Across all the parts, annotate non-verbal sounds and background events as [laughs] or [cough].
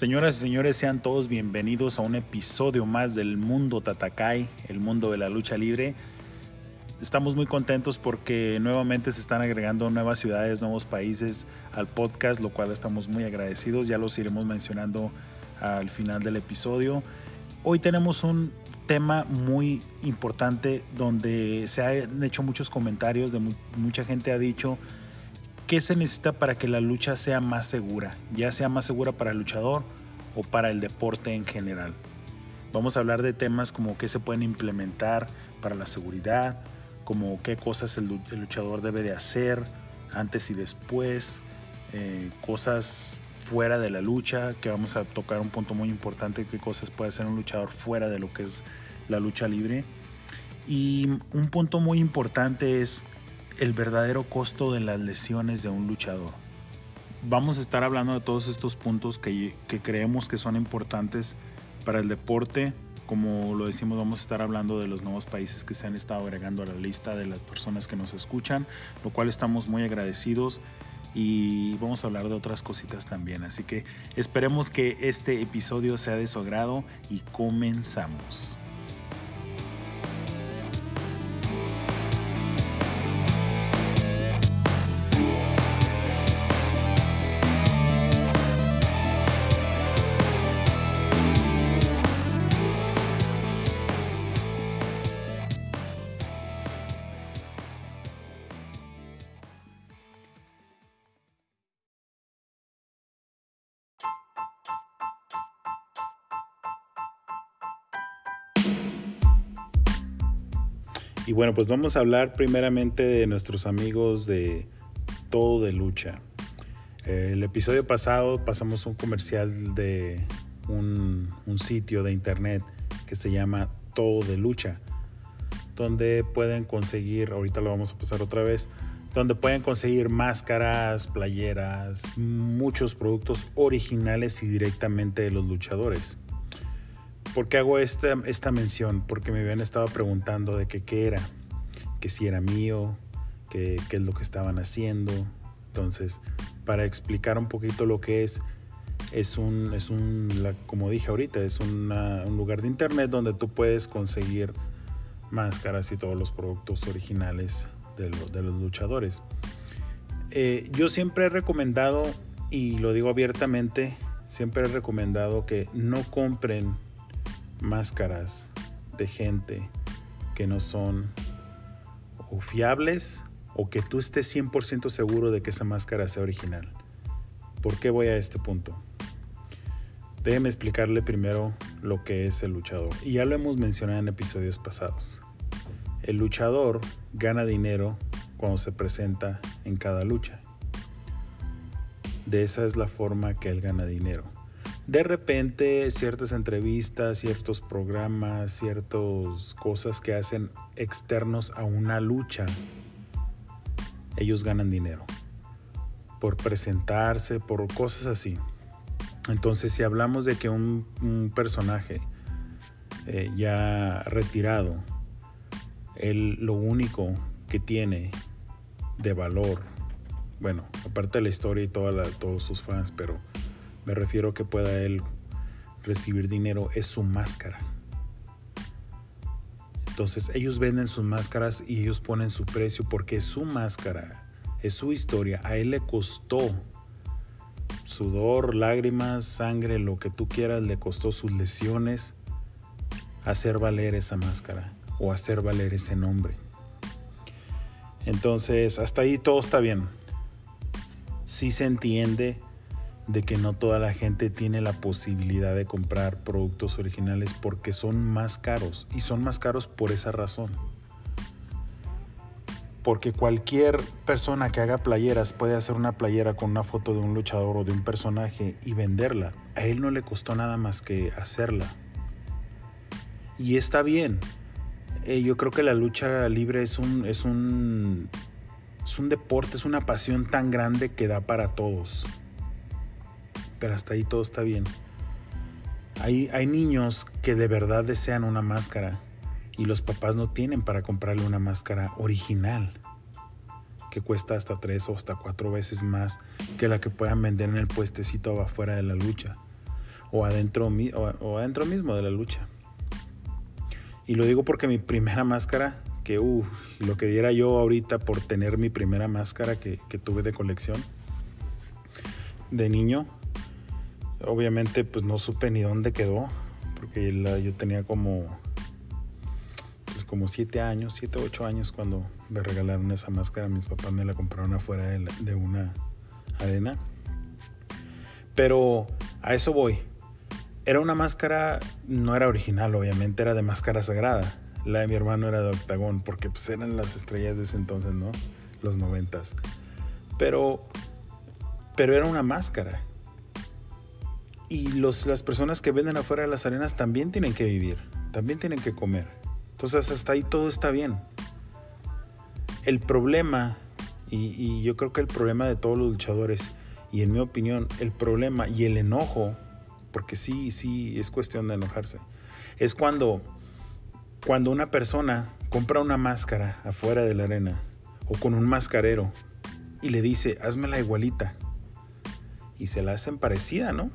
Señoras y señores, sean todos bienvenidos a un episodio más del Mundo Tatakai, el mundo de la lucha libre. Estamos muy contentos porque nuevamente se están agregando nuevas ciudades, nuevos países al podcast, lo cual estamos muy agradecidos. Ya los iremos mencionando al final del episodio. Hoy tenemos un tema muy importante donde se han hecho muchos comentarios, de mu- mucha gente ha dicho ¿Qué se necesita para que la lucha sea más segura? Ya sea más segura para el luchador o para el deporte en general. Vamos a hablar de temas como qué se pueden implementar para la seguridad, como qué cosas el, lu- el luchador debe de hacer antes y después, eh, cosas fuera de la lucha, que vamos a tocar un punto muy importante, qué cosas puede hacer un luchador fuera de lo que es la lucha libre. Y un punto muy importante es el verdadero costo de las lesiones de un luchador. Vamos a estar hablando de todos estos puntos que, creemos que son importantes para el deporte. Como lo decimos, vamos a estar hablando de los nuevos países que se han estado agregando a la lista de las personas que nos escuchan, lo cual estamos muy agradecidos y vamos a hablar de otras cositas también. Así que esperemos que este episodio sea de su agrado y comenzamos. Bueno, pues vamos a hablar primeramente de nuestros amigos de Todo de Lucha. El episodio pasado pasamos un comercial de un, un sitio de internet que se llama Todo de Lucha, donde pueden conseguir, ahorita lo vamos a pasar otra vez, donde pueden conseguir máscaras, playeras, muchos productos originales y directamente de los luchadores. ¿Por qué hago esta, esta mención? Porque me habían estado preguntando de que qué era, que si era mío, que qué es lo que estaban haciendo. Entonces, para explicar un poquito lo que es, es un, es un como dije ahorita, es una- un lugar de internet donde tú puedes conseguir máscaras y todos los productos originales de, lo- de los luchadores. Eh, yo siempre he recomendado, y lo digo abiertamente, siempre he recomendado que no compren máscaras de gente que no son fiables o que tú estés 100% seguro de que esa máscara sea original. ¿Por qué voy a este punto? Déjeme explicarle primero lo que es el luchador. Y ya lo hemos mencionado en episodios pasados. El luchador gana dinero cuando se presenta en cada lucha. De esa es la forma que él gana dinero. De repente, ciertas entrevistas, ciertos programas, ciertas cosas que hacen externos a una lucha, ellos ganan dinero. Por presentarse, por cosas así. Entonces, si hablamos de que un, personaje eh, ya retirado, él lo único que tiene de valor, bueno, aparte de la historia y todos sus fans, pero me refiero que pueda él recibir dinero, es su máscara. Entonces ellos venden sus máscaras y ellos ponen su precio porque su máscara, es su historia. A él le costó sudor, lágrimas, sangre, lo que tú quieras, le costó sus lesiones hacer valer esa máscara o hacer valer ese nombre. Entonces, hasta ahí todo está bien. Sí se entiende de que no toda la gente tiene la posibilidad de comprar productos originales porque son más caros y son más caros por esa razón. Porque cualquier persona que haga playeras puede hacer una playera con una foto de un luchador o de un personaje y venderla. A él no le costó nada más que hacerla. Y está bien. Eh, yo creo que la lucha libre es un, es un, es un deporte, es una pasión tan grande que da para todos. Pero hasta ahí todo está bien. Hay, hay niños que de verdad desean una máscara y los papás no tienen para comprarle una máscara original que cuesta hasta tres o hasta cuatro veces más que la que puedan vender en el puestecito afuera de la lucha o adentro, o, adentro mismo de la lucha. Y lo digo porque mi primera máscara, que lo que diera yo ahorita por tener mi primera máscara que, que tuve de colección de niño, obviamente pues no supe ni dónde quedó, porque yo tenía como como 7 años, 7 o 8 años cuando me regalaron esa máscara. Mis papás me la compraron afuera de, una arena. Pero a eso voy. Era una máscara, no era original, obviamente, era de máscara sagrada. La de mi hermano era de octagón, porque pues eran las estrellas de ese entonces, ¿no? Los noventas. Pero, pero era una máscara. Y los, las personas que venden afuera de las arenas también tienen que vivir, también tienen que comer. Entonces hasta ahí todo está bien. El problema, y, yo creo que el problema de todos los luchadores, y en mi opinión, el problema y el enojo, porque sí, sí, es cuestión de enojarse, es cuando, cuando una persona compra una máscara afuera de la arena o con un mascarero y le dice, hazme la igualita. Y se la hacen parecida, ¿no?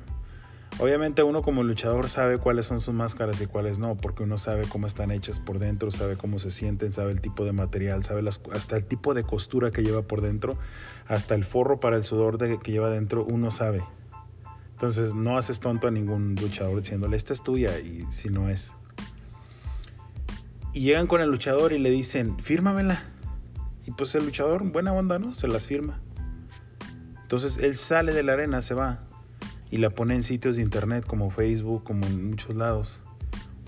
Obviamente uno como luchador sabe cuáles son sus máscaras y cuáles no, porque uno sabe cómo están hechas por dentro, sabe cómo se sienten, sabe el tipo de material, sabe hasta el tipo de costura que lleva por dentro, hasta el forro para el sudor que lleva dentro, uno sabe. Entonces no haces tonto a ningún luchador diciéndole, esta es tuya y si no es. Y llegan con el luchador y le dicen, fírmamela. Y pues el luchador, buena onda, ¿no? Se las firma. Entonces él sale de la arena, se va y la pone en sitios de internet como Facebook, como en muchos lados.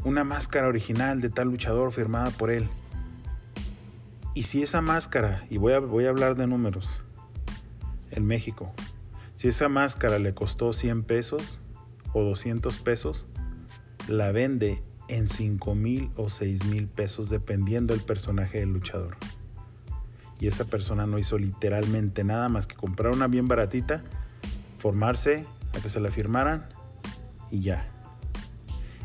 Una máscara original de tal luchador firmada por él. Y si esa máscara, y voy a, voy a hablar de números, en México, si esa máscara le costó 100 pesos o 200 pesos, la vende en 5 mil o 6 mil pesos dependiendo del personaje del luchador. Y esa persona no hizo literalmente nada más que comprar una bien baratita, formarse a que se la firmaran y ya.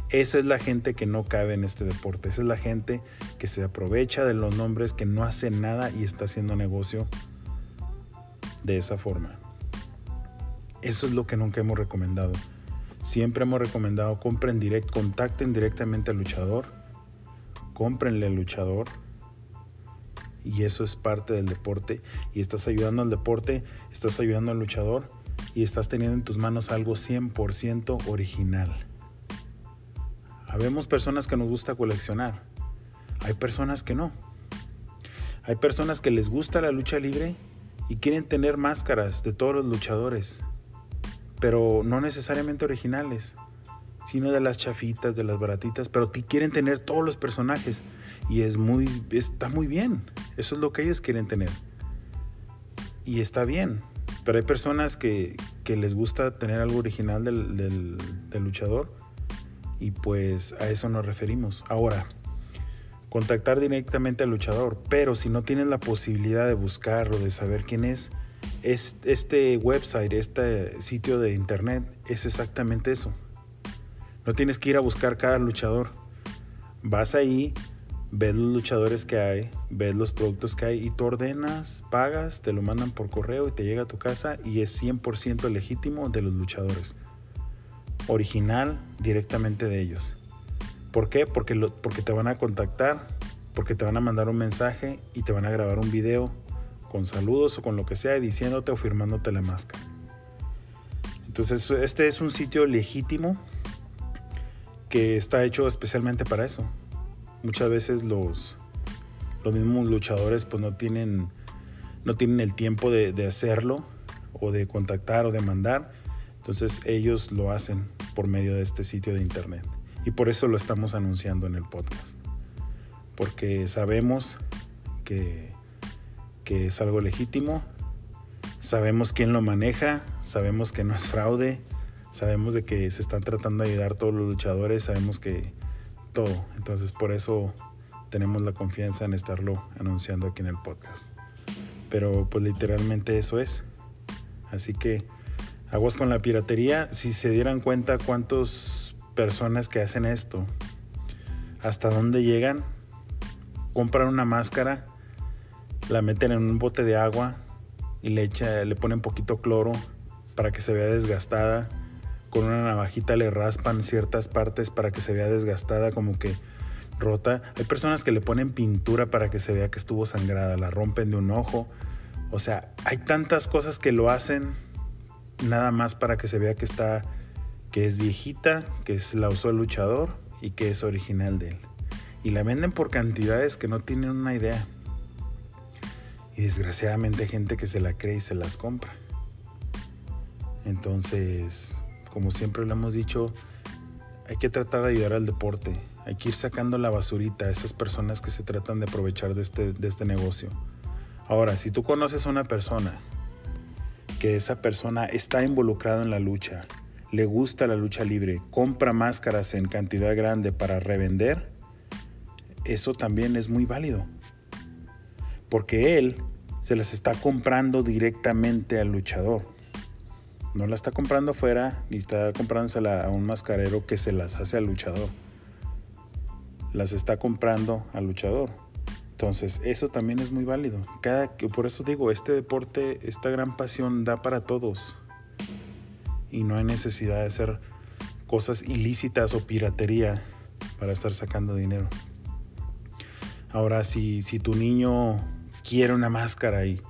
Esa es la gente que no cabe en este deporte. Esa es la gente que se aprovecha de los nombres, que no hace nada y está haciendo negocio de esa forma. Eso es lo que nunca hemos recomendado. Siempre hemos recomendado compren direct, contacten directamente al luchador, cómprenle al luchador. Y eso es parte del deporte. Y estás ayudando al deporte, estás ayudando al luchador y estás teniendo en tus manos algo 100% original. Habemos personas que nos gusta coleccionar. Hay personas que no. Hay personas que les gusta la lucha libre y quieren tener máscaras de todos los luchadores, pero no necesariamente originales, sino de las chafitas, de las baratitas, pero quieren tener todos los personajes y es muy está muy bien. Eso es lo que ellos quieren tener. Y está bien. Pero hay personas que, les gusta tener algo original del, luchador y pues a eso nos referimos. Ahora, contactar directamente al luchador, pero si no tienes la posibilidad de buscarlo, de saber quién es, es este website, este sitio de internet es exactamente eso. No tienes que ir a buscar cada luchador. Vas ahí, ves los luchadores que hay, ves los productos que hay y tú ordenas, pagas, te lo mandan por correo y te llega a tu casa y es 100% legítimo de los luchadores. Original directamente de ellos. ¿Por qué? Porque, porque te van a contactar, porque te van a mandar un mensaje y te van a grabar un video con saludos o con lo que sea diciéndote o firmándote la máscara. Entonces este es un sitio legítimo que está hecho especialmente para eso. Muchas veces los, los mismos luchadores pues no tienen, no tienen el tiempo de, de hacerlo o de contactar o de mandar. Entonces ellos lo hacen por medio de este sitio de internet. Y por eso lo estamos anunciando en el podcast. Porque sabemos que, que es algo legítimo, sabemos quién lo maneja, sabemos que no es fraude, sabemos de que se están tratando de ayudar todos los luchadores, sabemos que todo. Entonces por eso tenemos la confianza en estarlo anunciando aquí en el podcast. Pero pues literalmente eso es. Así que aguas con la piratería. Si se dieran cuenta cuántas personas que hacen esto, hasta dónde llegan, compran una máscara, la meten en un bote de agua y le, echa, le ponen poquito cloro para que se vea desgastada. Con una navajita le raspan ciertas partes para que se vea desgastada, como que rota. Hay personas que le ponen pintura para que se vea que estuvo sangrada, la rompen de un ojo. O sea, hay tantas cosas que lo hacen nada más para que se vea que está que es viejita, que es, la usó el luchador y que es original de él. Y la venden por cantidades que no tienen una idea. Y desgraciadamente hay gente que se la cree y se las compra. Entonces, como siempre lo hemos dicho, hay que tratar de ayudar al deporte. Hay que ir sacando la basurita a esas personas que se tratan de aprovechar de este, de este negocio. Ahora, si tú conoces a una persona que esa persona está involucrada en la lucha, le gusta la lucha libre, compra máscaras en cantidad grande para revender, eso también es muy válido. Porque él se las está comprando directamente al luchador. No la está comprando afuera ni está comprándosela a un mascarero que se las hace al luchador. Las está comprando al luchador. Entonces, eso también es muy válido. Cada, por eso digo, este deporte, esta gran pasión da para todos y no hay necesidad de hacer cosas ilícitas o piratería para estar sacando dinero. Ahora, si, si tu niño quiere una máscara y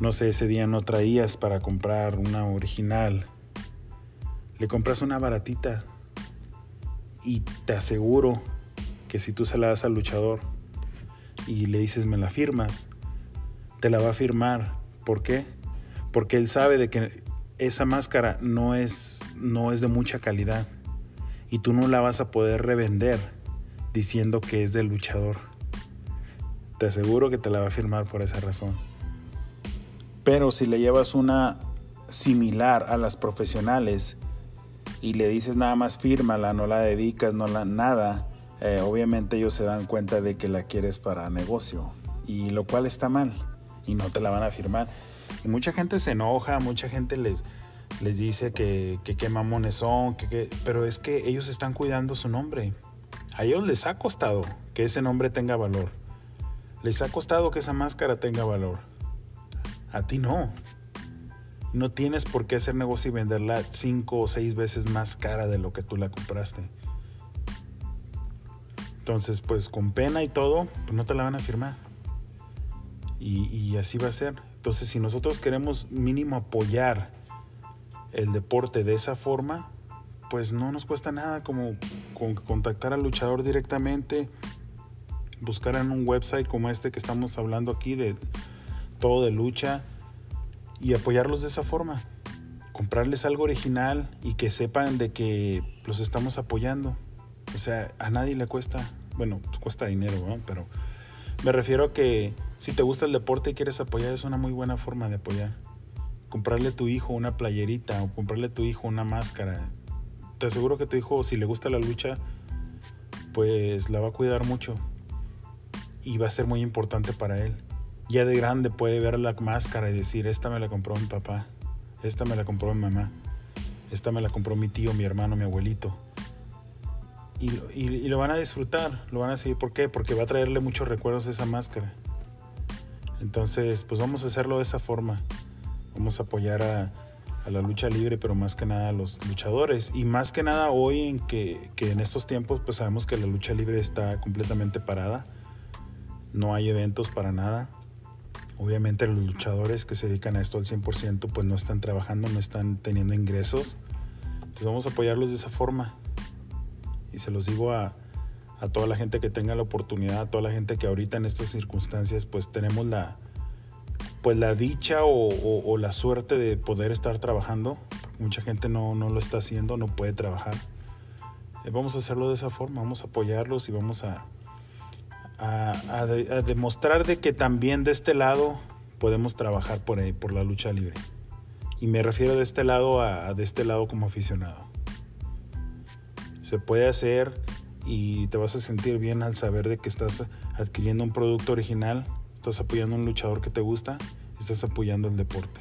no sé, ese día no traías para comprar una original, le compras una baratita y te aseguro que si tú se la das al luchador y le dices me la firmas, te la va a firmar. ¿Por qué? Porque él sabe de que esa máscara no es, no es de mucha calidad y tú no la vas a poder revender diciendo que es del luchador. Te aseguro que te la va a firmar por esa razón. Pero si le llevas una similar a las profesionales y le dices nada más fírmala, no la dedicas, no la nada, eh, obviamente ellos se dan cuenta de que la quieres para negocio y lo cual está mal y no te la van a firmar. Y mucha gente se enoja, mucha gente les, les dice que, que qué mamones son, que, pero es que ellos están cuidando su nombre. A ellos les ha costado que ese nombre tenga valor. Les ha costado que esa máscara tenga valor. A ti no. No tienes por qué hacer negocio y venderla cinco o seis veces más cara de lo que tú la compraste. Entonces, pues con pena y todo, pues no te la van a firmar. Y, así va a ser. Entonces, si nosotros queremos mínimo apoyar el deporte de esa forma, pues no nos cuesta nada como con contactar al luchador directamente, buscar en un website como este que estamos hablando aquí de todo de lucha y apoyarlos de esa forma. Comprarles algo original y que sepan de que los estamos apoyando. O sea, a nadie le cuesta, bueno, cuesta dinero, ¿no? pero me refiero a que si te gusta el deporte y quieres apoyar, es una muy buena forma de apoyar. Comprarle a tu hijo una playerita o comprarle a tu hijo una máscara. Te aseguro que tu hijo, si le gusta la lucha, pues la va a cuidar mucho. Y va a ser muy importante para él. Ya de grande puede ver la máscara y decir, esta me la compró mi papá, esta me la compró mi mamá, esta me la compró mi tío, mi hermano, mi abuelito. Y, y, y, lo van a disfrutar, lo van a seguir. ¿Por qué? Porque va a traerle muchos recuerdos esa máscara. Entonces, pues vamos a hacerlo de esa forma. Vamos a apoyar a, a, la lucha libre, pero más que nada a los luchadores. Y más que nada hoy en que, que, en estos tiempos, pues sabemos que la lucha libre está completamente parada. No hay eventos para nada. Obviamente los luchadores que se dedican a esto al 100% pues no están trabajando, no están teniendo ingresos. Entonces vamos a apoyarlos de esa forma. Y se los digo a, a toda la gente que tenga la oportunidad, a toda la gente que ahorita en estas circunstancias pues tenemos la, pues la dicha o, la suerte de poder estar trabajando. Mucha gente no, lo está haciendo, no puede trabajar. Eh, vamos a hacerlo de esa forma, vamos a apoyarlos y vamos a, a, demostrar de que también de este lado podemos trabajar por, ahí, por la lucha libre. Y me refiero de este lado a, de este lado como aficionado. Se puede hacer y te vas a sentir bien al saber de que estás adquiriendo un producto original estás apoyando a un luchador que te gusta, estás apoyando el deporte.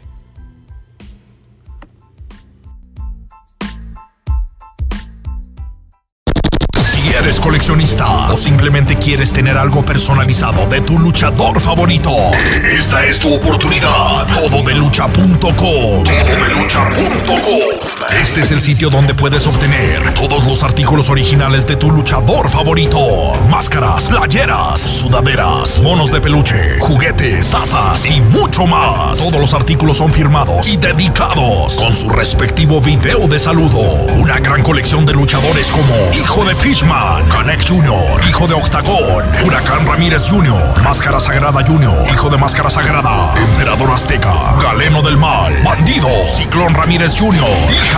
Eres coleccionista o simplemente quieres tener algo personalizado de tu luchador favorito, esta es tu oportunidad. Todo de. Este es el sitio donde puedes obtener todos los artículos originales de tu luchador favorito. Máscaras, playeras, sudaderas, monos de peluche, juguetes, asas y mucho más. Todos los artículos son firmados y dedicados con su respectivo video de saludo. Una gran colección de luchadores como Hijo de Fishman, Canek Jr., Hijo de Octagón, Huracán Ramírez Jr., Máscara Sagrada Jr., Hijo de Máscara Sagrada, Emperador Azteca, Galeno del Mal, Bandido, Ciclón Ramírez Jr.,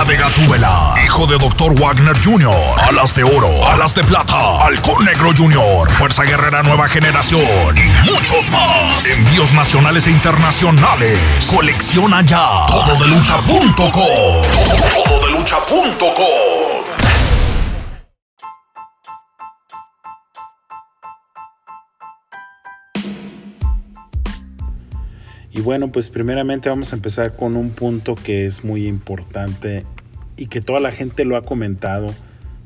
De Gatúbela, hijo de Dr. Wagner Jr., Alas de Oro, Alas de Plata, Halcón Negro Jr., Fuerza Guerrera Nueva Generación y muchos más. Envíos nacionales e internacionales. Colecciona ya. Todo de Y bueno, pues primeramente vamos a empezar con un punto que es muy importante y que toda la gente lo ha comentado,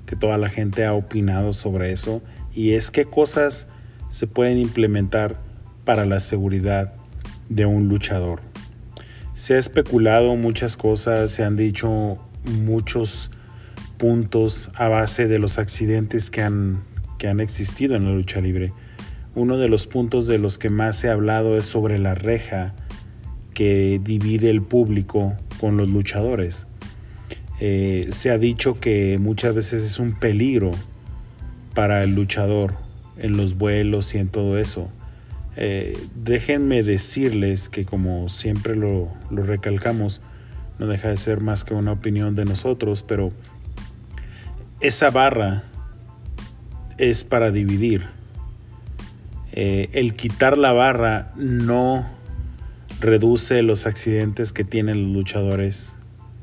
que toda la gente ha opinado sobre eso, y es qué cosas se pueden implementar para la seguridad de un luchador. Se ha especulado muchas cosas, se han dicho muchos puntos a base de los accidentes que han, que han existido en la lucha libre. Uno de los puntos de los que más se ha hablado es sobre la reja que divide el público con los luchadores. Eh, se ha dicho que muchas veces es un peligro para el luchador en los vuelos y en todo eso. Eh, déjenme decirles que como siempre lo, recalcamos, no deja de ser más que una opinión de nosotros, pero esa barra es para dividir eh, el quitar la barra no reduce los accidentes que tienen los luchadores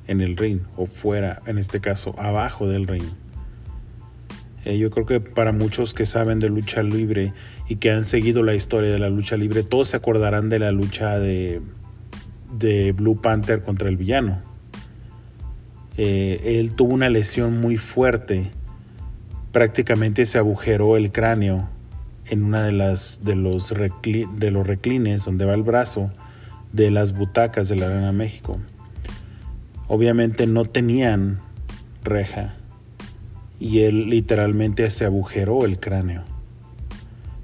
en el ring o fuera, en este caso, abajo del ring. Eh, yo creo que para muchos que saben de lucha libre y que han seguido la historia de la lucha libre, todos se acordarán de la lucha de, de Blue Panther contra el villano. Eh, él tuvo una lesión muy fuerte, prácticamente se agujeró el cráneo en una de las de los, de los reclines donde va el brazo de las butacas de la Arena México. Obviamente no tenían reja y él literalmente se agujeró el cráneo.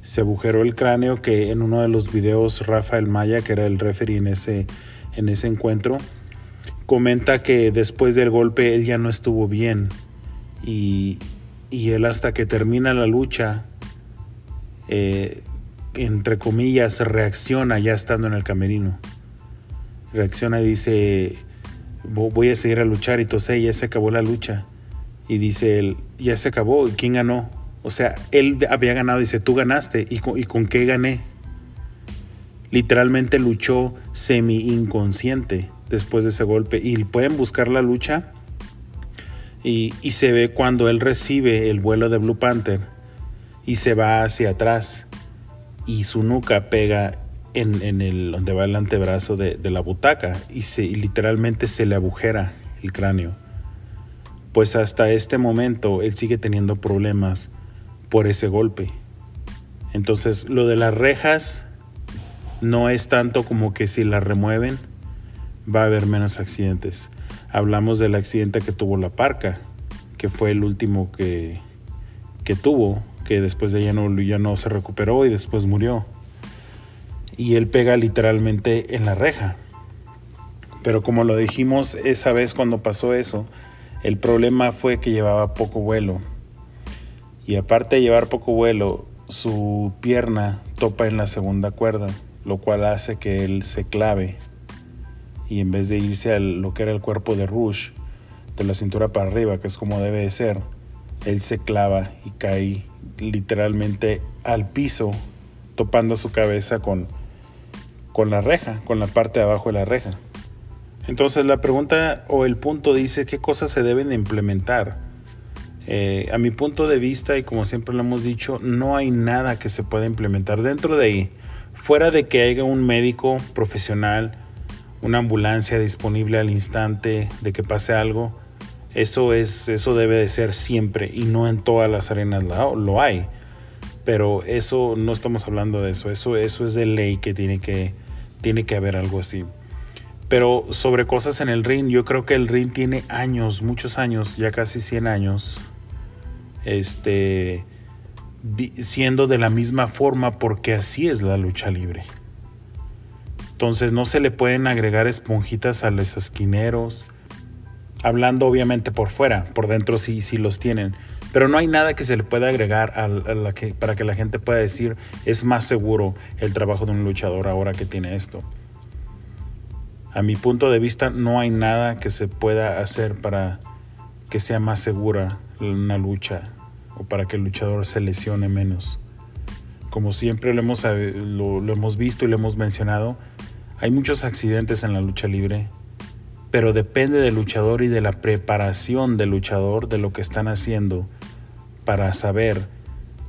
Se agujeró el cráneo que en uno de los videos Rafael Maya, que era el referee en ese, en ese encuentro, comenta que después del golpe él ya no estuvo bien y, y él hasta que termina la lucha eh, entre comillas, reacciona ya estando en el camerino. Reacciona y dice, voy a seguir a luchar y entonces ya se acabó la lucha. Y dice él, ya se acabó, ¿y quién ganó? O sea, él había ganado, dice, tú ganaste, ¿y con, y con qué gané? Literalmente luchó semi inconsciente después de ese golpe. Y pueden buscar la lucha y, y se ve cuando él recibe el vuelo de Blue Panther y se va hacia atrás y su nuca pega en, el donde va el antebrazo de, la butaca y, se, literalmente se le agujera el cráneo. Pues hasta este momento él sigue teniendo problemas por ese golpe. Entonces lo de las rejas no es tanto como que si las remueven va a haber menos accidentes. Hablamos del accidente que tuvo la parca, que fue el último que, que tuvo que después de ella no, ya no se recuperó y después murió. Y él pega literalmente en la reja. Pero como lo dijimos esa vez cuando pasó eso, el problema fue que llevaba poco vuelo. Y aparte de llevar poco vuelo, su pierna topa en la segunda cuerda, lo cual hace que él se clave. Y en vez de irse a lo que era el cuerpo de Rush, de la cintura para arriba, que es como debe de ser, él se clava y cae literalmente al piso, topando su cabeza con, con la reja, con la parte de abajo de la reja. Entonces la pregunta o el punto dice qué cosas se deben de implementar. Eh, a mi punto de vista, y como siempre lo hemos dicho, no hay nada que se pueda implementar dentro de ahí, fuera de que haya un médico profesional, una ambulancia disponible al instante de que pase algo. Eso es, eso debe de ser siempre y no en todas las arenas lo hay. Pero eso no estamos hablando de eso. Eso, eso es de ley que tiene que, tiene que haber algo así. Pero sobre cosas en el ring, yo creo que el ring tiene años, muchos años, ya casi 100 años, este, siendo de la misma forma porque así es la lucha libre. Entonces no se le pueden agregar esponjitas a los esquineros, hablando obviamente por fuera, por dentro sí, sí los tienen. Pero no hay nada que se le pueda agregar para que la gente pueda decir es más seguro el trabajo de un luchador ahora que tiene esto. A mi punto de vista no hay nada que se pueda hacer para que sea más segura una lucha o para que el luchador se lesione menos. Como siempre lo hemos, lo, lo hemos visto y lo hemos mencionado, hay muchos accidentes en la lucha libre, pero depende del luchador y de la preparación del luchador, de lo que están haciendo, para saber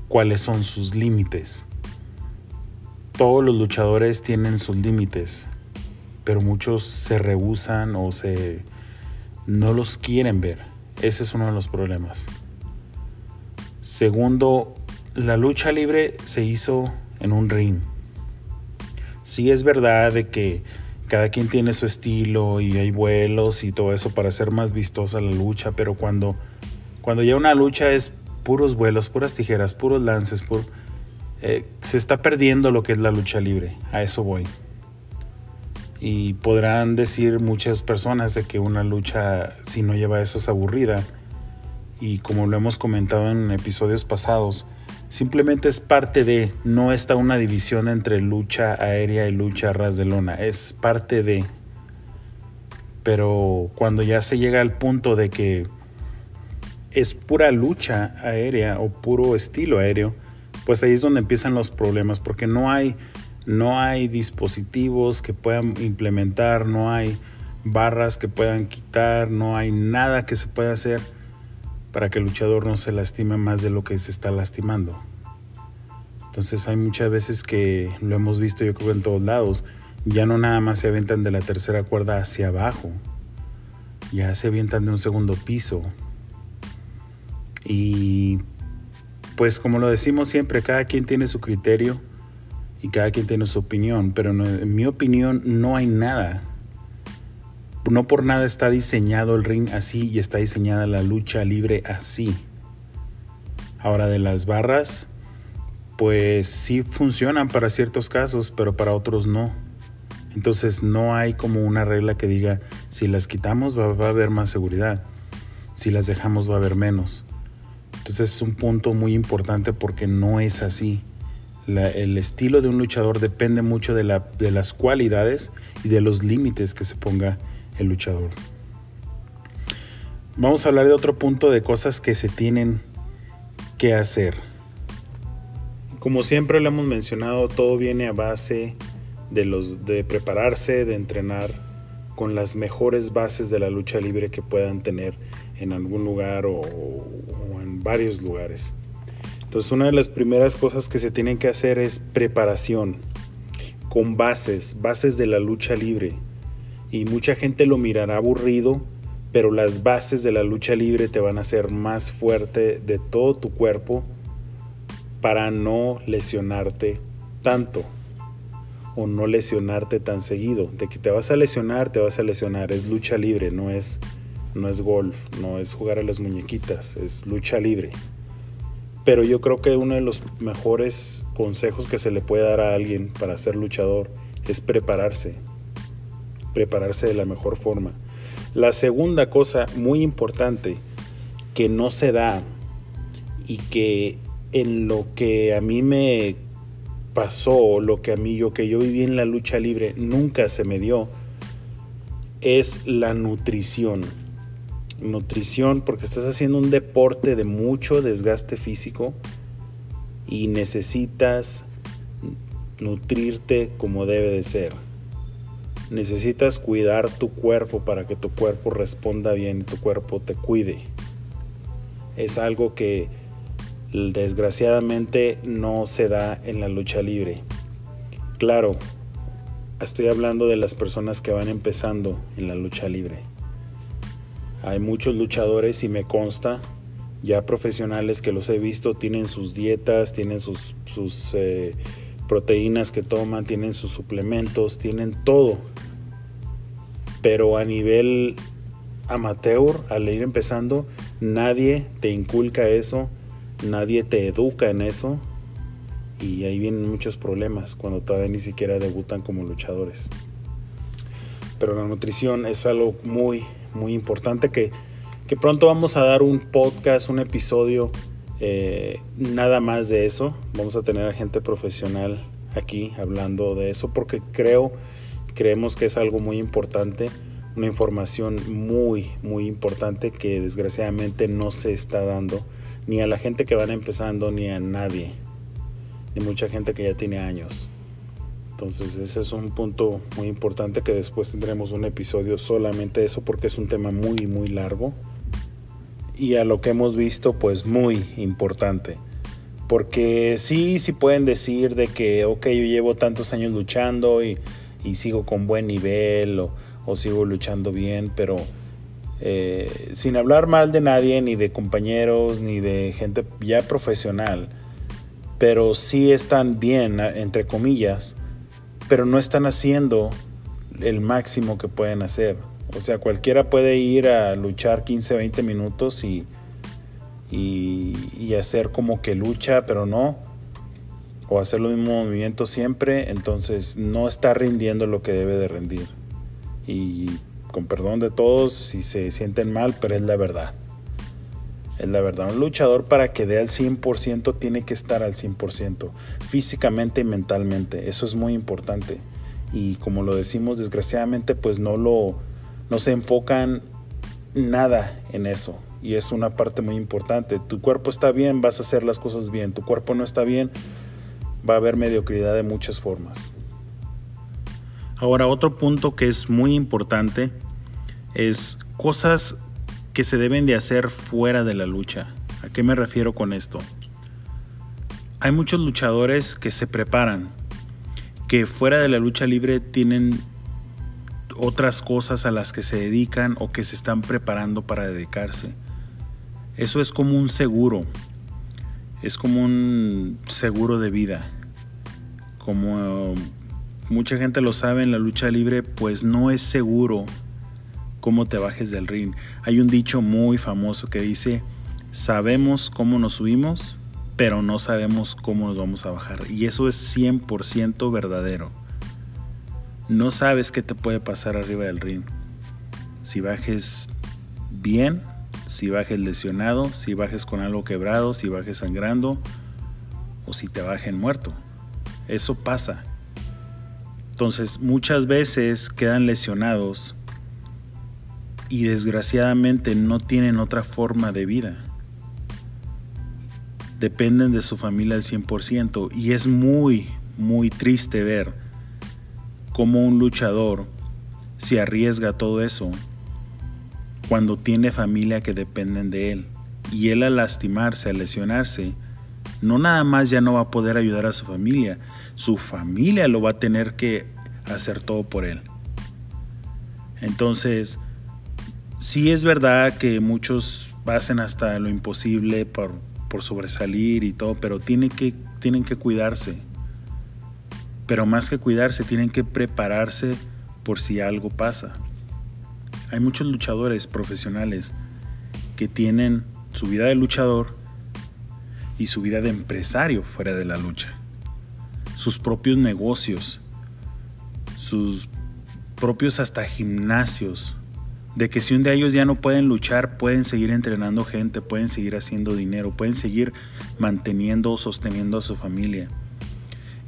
cuáles son sus límites. Todos los luchadores tienen sus límites pero muchos se rehusan o se no los quieren ver. Ese es uno de los problemas. Segundo, la lucha libre se hizo en un ring. Sí es verdad de que cada quien tiene su estilo y hay vuelos y todo eso para hacer más vistosa la lucha, pero cuando, cuando ya una lucha es puros vuelos, puras tijeras, puros lances, eh, se está perdiendo lo que es la lucha libre. A eso voy. Y podrán decir muchas personas de que una lucha, si no lleva eso, es aburrida. Y como lo hemos comentado en episodios pasados, simplemente es parte de, no está una división entre lucha aérea y lucha ras de lona, es parte de. Pero cuando ya se llega al punto de que es pura lucha aérea o puro estilo aéreo, pues ahí es donde empiezan los problemas, porque no hay no hay dispositivos que puedan implementar, no hay barras que puedan quitar, no hay nada que se pueda hacer para que el luchador no se lastime más de lo que se está lastimando. Entonces hay muchas veces que lo hemos visto yo creo en todos lados, ya no nada más se aventan de la tercera cuerda hacia abajo, ya se avientan de un segundo piso. Y pues como lo decimos siempre, cada quien tiene su criterio y cada quien tiene su opinión, pero en mi opinión no hay nada. No por nada está diseñado el ring así y está diseñada la lucha libre así. Ahora de las barras, pues sí funcionan para ciertos casos, pero para otros no. Entonces no hay como una regla que diga, si las quitamos va, va a haber más seguridad, si las dejamos va a haber menos. Entonces es un punto muy importante porque no es así el estilo de un luchador depende mucho de, las cualidades y de los límites que se ponga el luchador. Vamos a hablar de otro punto de cosas que se tienen que hacer. Como siempre lo hemos mencionado, todo viene a base de, los, de prepararse, de entrenar con las mejores bases de la lucha libre que puedan tener en algún lugar o en varios lugares. Entonces una de las primeras cosas que se tienen que hacer es preparación con bases, bases de la lucha libre. Y mucha gente lo mirará aburrido, pero las bases de la lucha libre te van a hacer más fuerte de todo tu cuerpo para no lesionarte tanto o no lesionarte tan seguido. De que te vas a lesionar, te vas a lesionar. Es lucha libre, no es, no es golf, no es jugar a las muñequitas, es lucha libre. Pero yo creo que uno de los mejores consejos que se le puede dar a alguien para ser luchador es prepararse. Prepararse de la mejor forma. La segunda cosa muy importante que no se da y que en lo que a mí me pasó, lo que a mí yo que yo viví en la lucha libre nunca se me dio es la nutrición. Nutrición porque estás haciendo un deporte de mucho desgaste físico y necesitas nutrirte como debe de ser. Necesitas cuidar tu cuerpo para que tu cuerpo responda bien y tu cuerpo te cuide. Es algo que desgraciadamente no se da en la lucha libre. Claro, estoy hablando de las personas que van empezando en la lucha libre. Hay muchos luchadores y me consta, ya profesionales que los he visto, tienen sus dietas, tienen sus, eh, proteínas que toman, tienen sus suplementos, tienen todo. Pero a nivel amateur, al ir empezando, nadie te inculca eso, nadie te educa en eso y ahí vienen muchos problemas cuando todavía ni siquiera debutan como luchadores. Pero la nutrición es algo muy, muy importante que, que pronto vamos a dar un podcast, un episodio eh, nada más de eso. Vamos a tener a gente profesional aquí hablando de eso porque creo, creemos que es algo muy importante, una información muy, muy importante que desgraciadamente no se está dando ni a la gente que van empezando ni a nadie y mucha gente que ya tiene años. Entonces ese es un punto muy importante que después tendremos un episodio solamente eso porque es un tema muy muy largo y a lo que hemos visto pues muy importante. Porque sí, sí pueden decir de que, ok, yo llevo tantos años luchando y, y sigo con buen nivel o, o sigo luchando bien, pero eh, sin hablar mal de nadie, ni de compañeros, ni de gente ya profesional, pero sí están bien, entre comillas, pero no están haciendo el máximo que pueden hacer. O sea, cualquiera puede ir a luchar 15, 20 minutos y, y, hacer como que lucha, pero no. O hacer los mismos movimientos siempre, entonces no está rindiendo lo que debe de rendir. Y con perdón de todos si se sienten mal, pero es la verdad. La verdad, un luchador para que dé al 100% tiene que estar al 100%, físicamente y mentalmente. Eso es muy importante. Y como lo decimos, desgraciadamente, pues no lo no se enfocan nada en eso. Y es una parte muy importante. Tu cuerpo está bien, vas a hacer las cosas bien. Tu cuerpo no está bien, va a haber mediocridad de muchas formas. Ahora, otro punto que es muy importante es cosas que se deben de hacer fuera de la lucha. ¿A qué me refiero con esto? Hay muchos luchadores que se preparan, que fuera de la lucha libre tienen otras cosas a las que se dedican o que se están preparando para dedicarse. Eso es como un seguro, es como un seguro de vida. Como mucha gente lo sabe en la lucha libre, pues no es seguro cómo te bajes del ring. Hay un dicho muy famoso que dice, sabemos cómo nos subimos, pero no sabemos cómo nos vamos a bajar. Y eso es 100% verdadero. No sabes qué te puede pasar arriba del ring. Si bajes bien, si bajes lesionado, si bajes con algo quebrado, si bajes sangrando o si te bajen muerto. Eso pasa. Entonces muchas veces quedan lesionados y desgraciadamente no tienen otra forma de vida. Dependen de su familia al 100% y es muy, muy triste ver cómo un luchador se arriesga todo eso cuando tiene familia que dependen de él. Y él al lastimarse, al lesionarse, no nada más ya no va a poder ayudar a su familia, su familia lo va a tener que hacer todo por él. Entonces, sí es verdad que muchos hacen hasta lo imposible por, sobresalir y todo, pero tienen que, tienen que cuidarse. Pero más que cuidarse, tienen que prepararse por si algo pasa. Hay muchos luchadores profesionales que tienen su vida de luchador y su vida de empresario fuera de la lucha. Sus propios negocios, sus propios hasta gimnasios, de que si un de ellos ya no pueden luchar, pueden seguir entrenando gente, pueden seguir haciendo dinero, pueden seguir manteniendo o sosteniendo a su familia.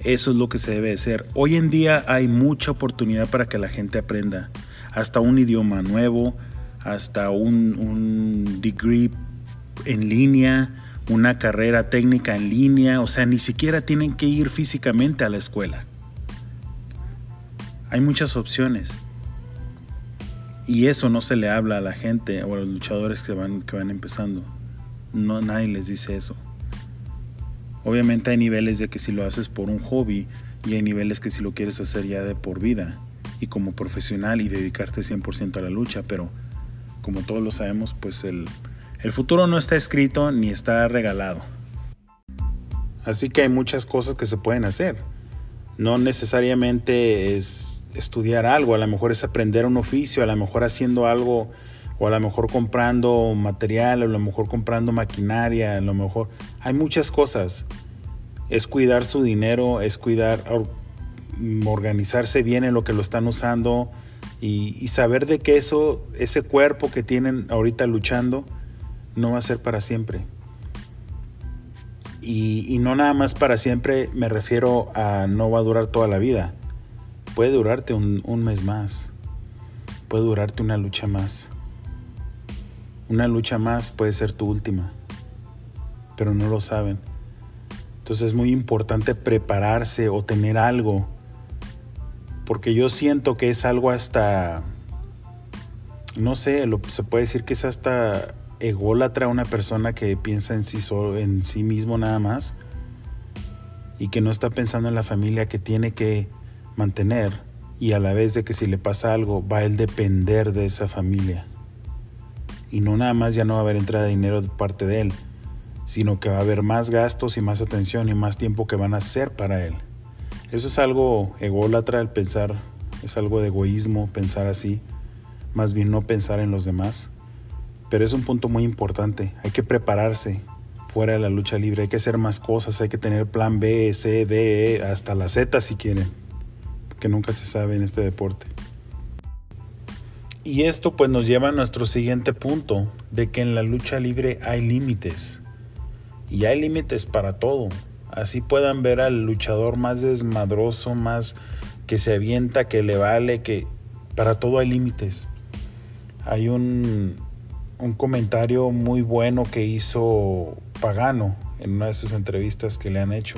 Eso es lo que se debe hacer. Hoy en día hay mucha oportunidad para que la gente aprenda, hasta un idioma nuevo, hasta un, un degree en línea, una carrera técnica en línea, o sea, ni siquiera tienen que ir físicamente a la escuela. Hay muchas opciones. Y eso no se le habla a la gente o a los luchadores que van, que van empezando. No, nadie les dice eso. Obviamente hay niveles de que si lo haces por un hobby y hay niveles que si lo quieres hacer ya de por vida y como profesional y dedicarte 100% a la lucha, pero como todos lo sabemos, pues el, el futuro no está escrito ni está regalado. Así que hay muchas cosas que se pueden hacer. No necesariamente es estudiar algo, a lo mejor es aprender un oficio, a lo mejor haciendo algo, o a lo mejor comprando material, a lo mejor comprando maquinaria, a lo mejor hay muchas cosas. Es cuidar su dinero, es cuidar, organizarse bien en lo que lo están usando y, saber de que eso, ese cuerpo que tienen ahorita luchando, no va a ser para siempre. Y no nada más para siempre me refiero a no va a durar toda la vida puede durarte un, mes más, puede durarte una lucha más. Una lucha más puede ser tu última, pero no lo saben. Entonces es muy importante prepararse o tener algo, porque yo siento que es algo hasta, no sé, lo, se puede decir que es hasta ególatra una persona que piensa en sí, solo, en sí mismo nada más y que no está pensando en la familia que tiene que mantener y a la vez de que si le pasa algo va a él depender de esa familia. Y no nada más ya no va a haber entrada de dinero de parte de él, sino que va a haber más gastos y más atención y más tiempo que van a hacer para él. Eso es algo ególatra el pensar, es algo de egoísmo pensar así, más bien no pensar en los demás. Pero es un punto muy importante, hay que prepararse fuera de la lucha libre, hay que hacer más cosas, hay que tener plan B, C, D, E, hasta la Z si quieren que nunca se sabe en este deporte. Y esto pues nos lleva a nuestro siguiente punto, de que en la lucha libre hay límites. Y hay límites para todo. Así puedan ver al luchador más desmadroso, más que se avienta, que le vale, que para todo hay límites. Hay un, un comentario muy bueno que hizo Pagano en una de sus entrevistas que le han hecho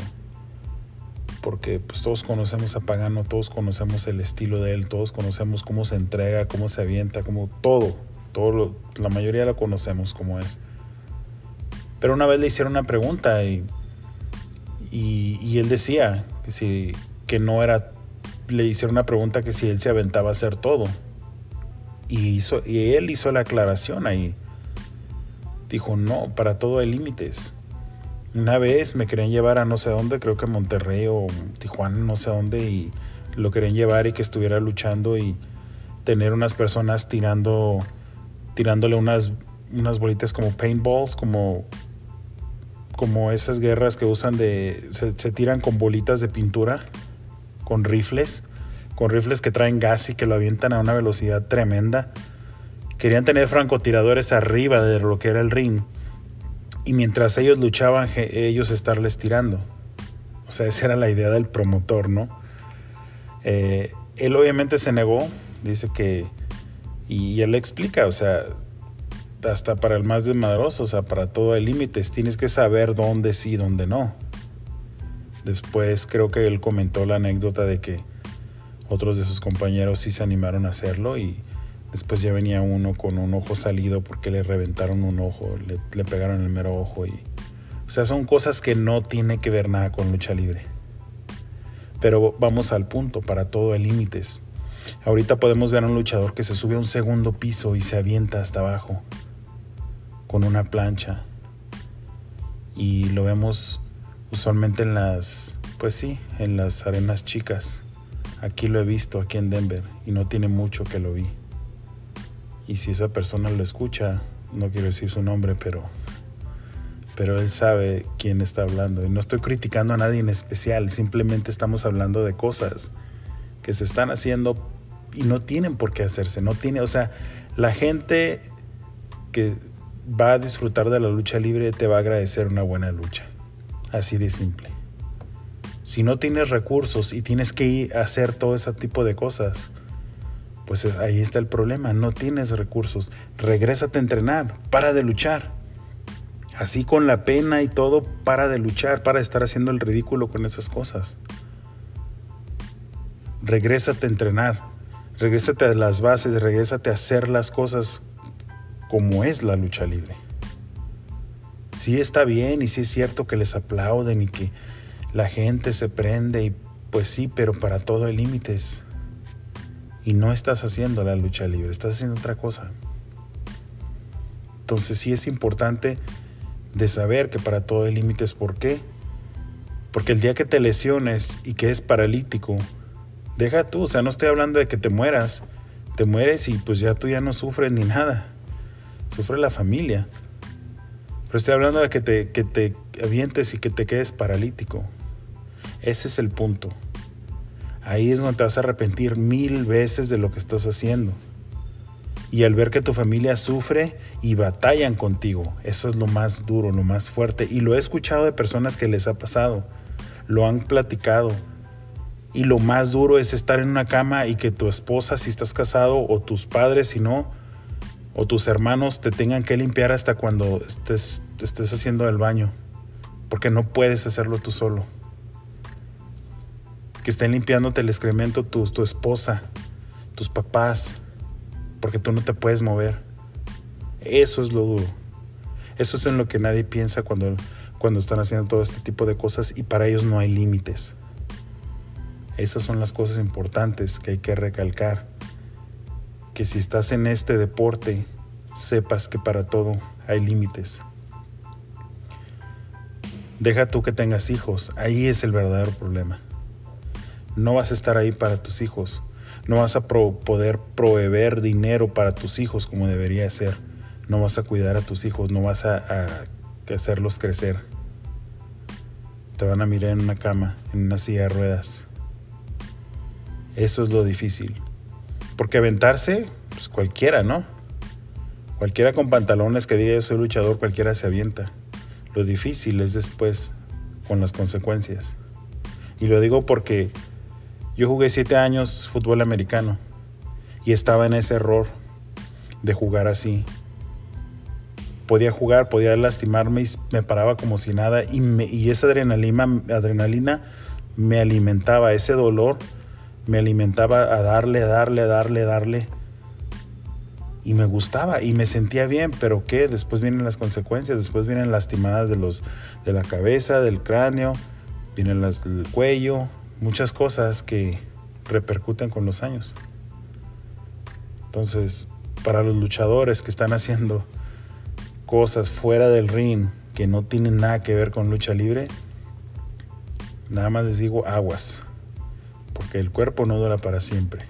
porque pues todos conocemos a Pagano, todos conocemos el estilo de él, todos conocemos cómo se entrega, cómo se avienta, como todo, todo la mayoría lo conocemos como es. Pero una vez le hicieron una pregunta y, y, él decía que, si, que no era, le hicieron una pregunta que si él se aventaba a hacer todo. Y, hizo, y él hizo la aclaración ahí. Dijo, no, para todo hay límites. Una vez me querían llevar a no sé dónde, creo que Monterrey o Tijuana, no sé dónde, y lo querían llevar y que estuviera luchando y tener unas personas tirando, tirándole unas, unas bolitas como paintballs, como, como esas guerras que usan de, se, se tiran con bolitas de pintura, con rifles, con rifles que traen gas y que lo avientan a una velocidad tremenda. Querían tener francotiradores arriba de lo que era el ring y mientras ellos luchaban, ellos estarles tirando. O sea, esa era la idea del promotor, ¿no? Eh, él obviamente se negó, dice que, y él le explica, o sea, hasta para el más desmadroso, o sea, para todo hay límites, tienes que saber dónde sí y dónde no. Después creo que él comentó la anécdota de que otros de sus compañeros sí se animaron a hacerlo y Después ya venía uno con un ojo salido porque le reventaron un ojo, le, pegaron el mero ojo y... O sea, son cosas que no tiene que ver nada con lucha libre. Pero vamos al punto, para todo hay límites. Ahorita podemos ver a un luchador que se sube a un segundo piso y se avienta hasta abajo con una plancha. Y lo vemos usualmente en las, pues sí, en las arenas chicas. Aquí lo he visto, aquí en Denver, y no tiene mucho que lo vi. Y si esa persona lo escucha, no quiero decir su nombre, pero pero él sabe quién está hablando. Y no estoy criticando a nadie en especial, simplemente estamos hablando de cosas que se están haciendo y no tienen por qué hacerse. No tiene, o sea, la gente que va a disfrutar de la lucha libre te va a agradecer una buena lucha. Así de simple. Si no tienes recursos y tienes que ir a hacer todo ese tipo de cosas, pues ahí está el problema. No tienes recursos. Regrésate a entrenar. Para de luchar. Así con la pena y todo, para de luchar, para de estar haciendo el ridículo con esas cosas. Regrésate a entrenar. Regrésate a las bases, regrésate a hacer las cosas como es la lucha libre. Sí está bien y sí es cierto que les aplauden y que la gente se prende y pues sí, pero para todo hay límites. Y no estás haciendo la lucha libre, estás haciendo otra cosa. Entonces sí es importante de saber que para todo hay límites. ¿Por qué? Porque el día que te lesiones y que es paralítico, deja tú, o sea, no estoy hablando de que te mueras, te mueres y pues ya tú ya no sufres ni nada, sufre la familia. Pero estoy hablando de que te, que te avientes y que te quedes paralítico. Ese es el punto. Ahí es donde te vas a arrepentir mil veces de lo que estás haciendo. Y al ver que tu familia sufre y batallan contigo, eso es lo más duro, lo más fuerte. Y lo he escuchado de personas que les ha pasado, lo han platicado. Y lo más duro es estar en una cama y que tu esposa, si estás casado, o tus padres, si no, o tus hermanos te tengan que limpiar hasta cuando estés, estés haciendo el baño, porque no puedes hacerlo tú solo que estén limpiándote el excremento tu, tu esposa, tus papás, porque tú no te puedes mover. Eso es lo duro. Eso es en lo que nadie piensa cuando, cuando están haciendo todo este tipo de cosas y para ellos no hay límites. Esas son las cosas importantes que hay que recalcar. Que si estás en este deporte, sepas que para todo hay límites. Deja tú que tengas hijos, ahí es el verdadero problema no vas a estar ahí para tus hijos. No vas a poder proveer dinero para tus hijos como debería ser. No vas a cuidar a tus hijos, no vas a, hacerlos crecer. Te van a mirar en una cama, en una silla de ruedas. Eso es lo difícil. Porque aventarse, pues cualquiera, ¿no? Cualquiera con pantalones que diga yo soy luchador, cualquiera se avienta. Lo difícil es después, con las consecuencias. Y lo digo porque yo jugué siete años fútbol americano y estaba en ese error de jugar así. Podía jugar, podía lastimarme y me paraba como si nada y, esa adrenalina, adrenalina me alimentaba, ese dolor me alimentaba a darle, a darle, a darle, a darle. Y me gustaba y me sentía bien, pero ¿qué? Después vienen las consecuencias, después vienen lastimadas de, los, de la cabeza, del cráneo, vienen las del cuello, muchas cosas que repercuten con los años. Entonces, para los luchadores que están haciendo cosas fuera del ring que no tienen nada que ver con lucha libre, nada más les digo aguas, porque el cuerpo no dura para siempre.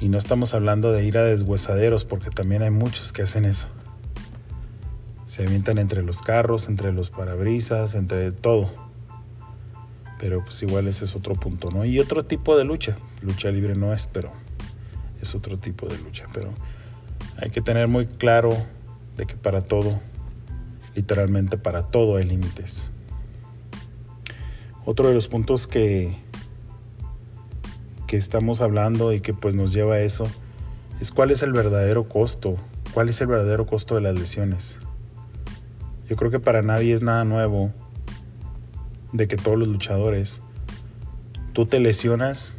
Y no estamos hablando de ir a deshuesaderos, porque también hay muchos que hacen eso. Se avientan entre los carros, entre los parabrisas, entre todo pero pues igual ese es otro punto, ¿no? Y otro tipo de lucha. Lucha libre no es, pero es otro tipo de lucha. Pero hay que tener muy claro de que para todo, literalmente para todo hay límites. Otro de los puntos que, que estamos hablando y que pues nos lleva a eso es cuál es el verdadero costo, cuál es el verdadero costo de las lesiones. Yo creo que para nadie es nada nuevo de que todos los luchadores, tú te lesionas